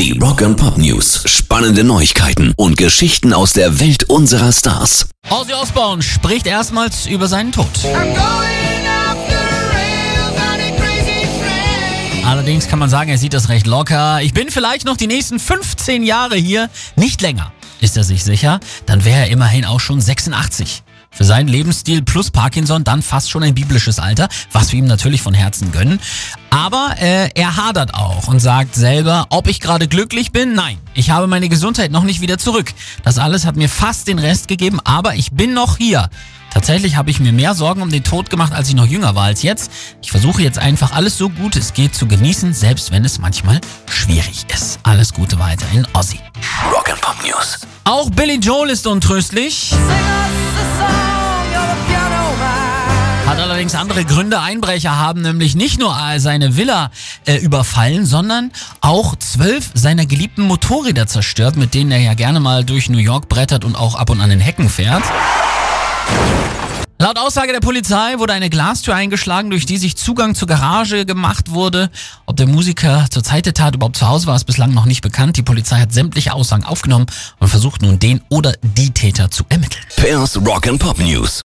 Die Rock and Pop News. Spannende Neuigkeiten und Geschichten aus der Welt unserer Stars. Ozzy Osbourne spricht erstmals über seinen Tod. Allerdings kann man sagen, er sieht das recht locker. Ich bin vielleicht noch die nächsten 15 Jahre hier, nicht länger. Ist er sich sicher? Dann wäre er immerhin auch schon 86. Für seinen Lebensstil plus Parkinson dann fast schon ein biblisches Alter, was wir ihm natürlich von Herzen gönnen. Aber äh, er hadert auch und sagt selber, ob ich gerade glücklich bin? Nein, ich habe meine Gesundheit noch nicht wieder zurück. Das alles hat mir fast den Rest gegeben, aber ich bin noch hier. Tatsächlich habe ich mir mehr Sorgen um den Tod gemacht, als ich noch jünger war als jetzt. Ich versuche jetzt einfach alles so gut es geht zu genießen, selbst wenn es manchmal schwierig ist. Alles Gute weiterhin, Ozzy. Rock and Pop News. Auch Billy Joel ist untröstlich. Hat allerdings andere Gründe. Einbrecher haben nämlich nicht nur seine Villa äh, überfallen, sondern auch zwölf seiner geliebten Motorräder zerstört, mit denen er ja gerne mal durch New York brettert und auch ab und an den Hecken fährt. Laut Aussage der Polizei wurde eine Glastür eingeschlagen, durch die sich Zugang zur Garage gemacht wurde. Ob der Musiker zur Zeit der Tat überhaupt zu Hause war, ist bislang noch nicht bekannt. Die Polizei hat sämtliche Aussagen aufgenommen und versucht nun den oder die Täter zu ermitteln. Pairs Rock and Pop News.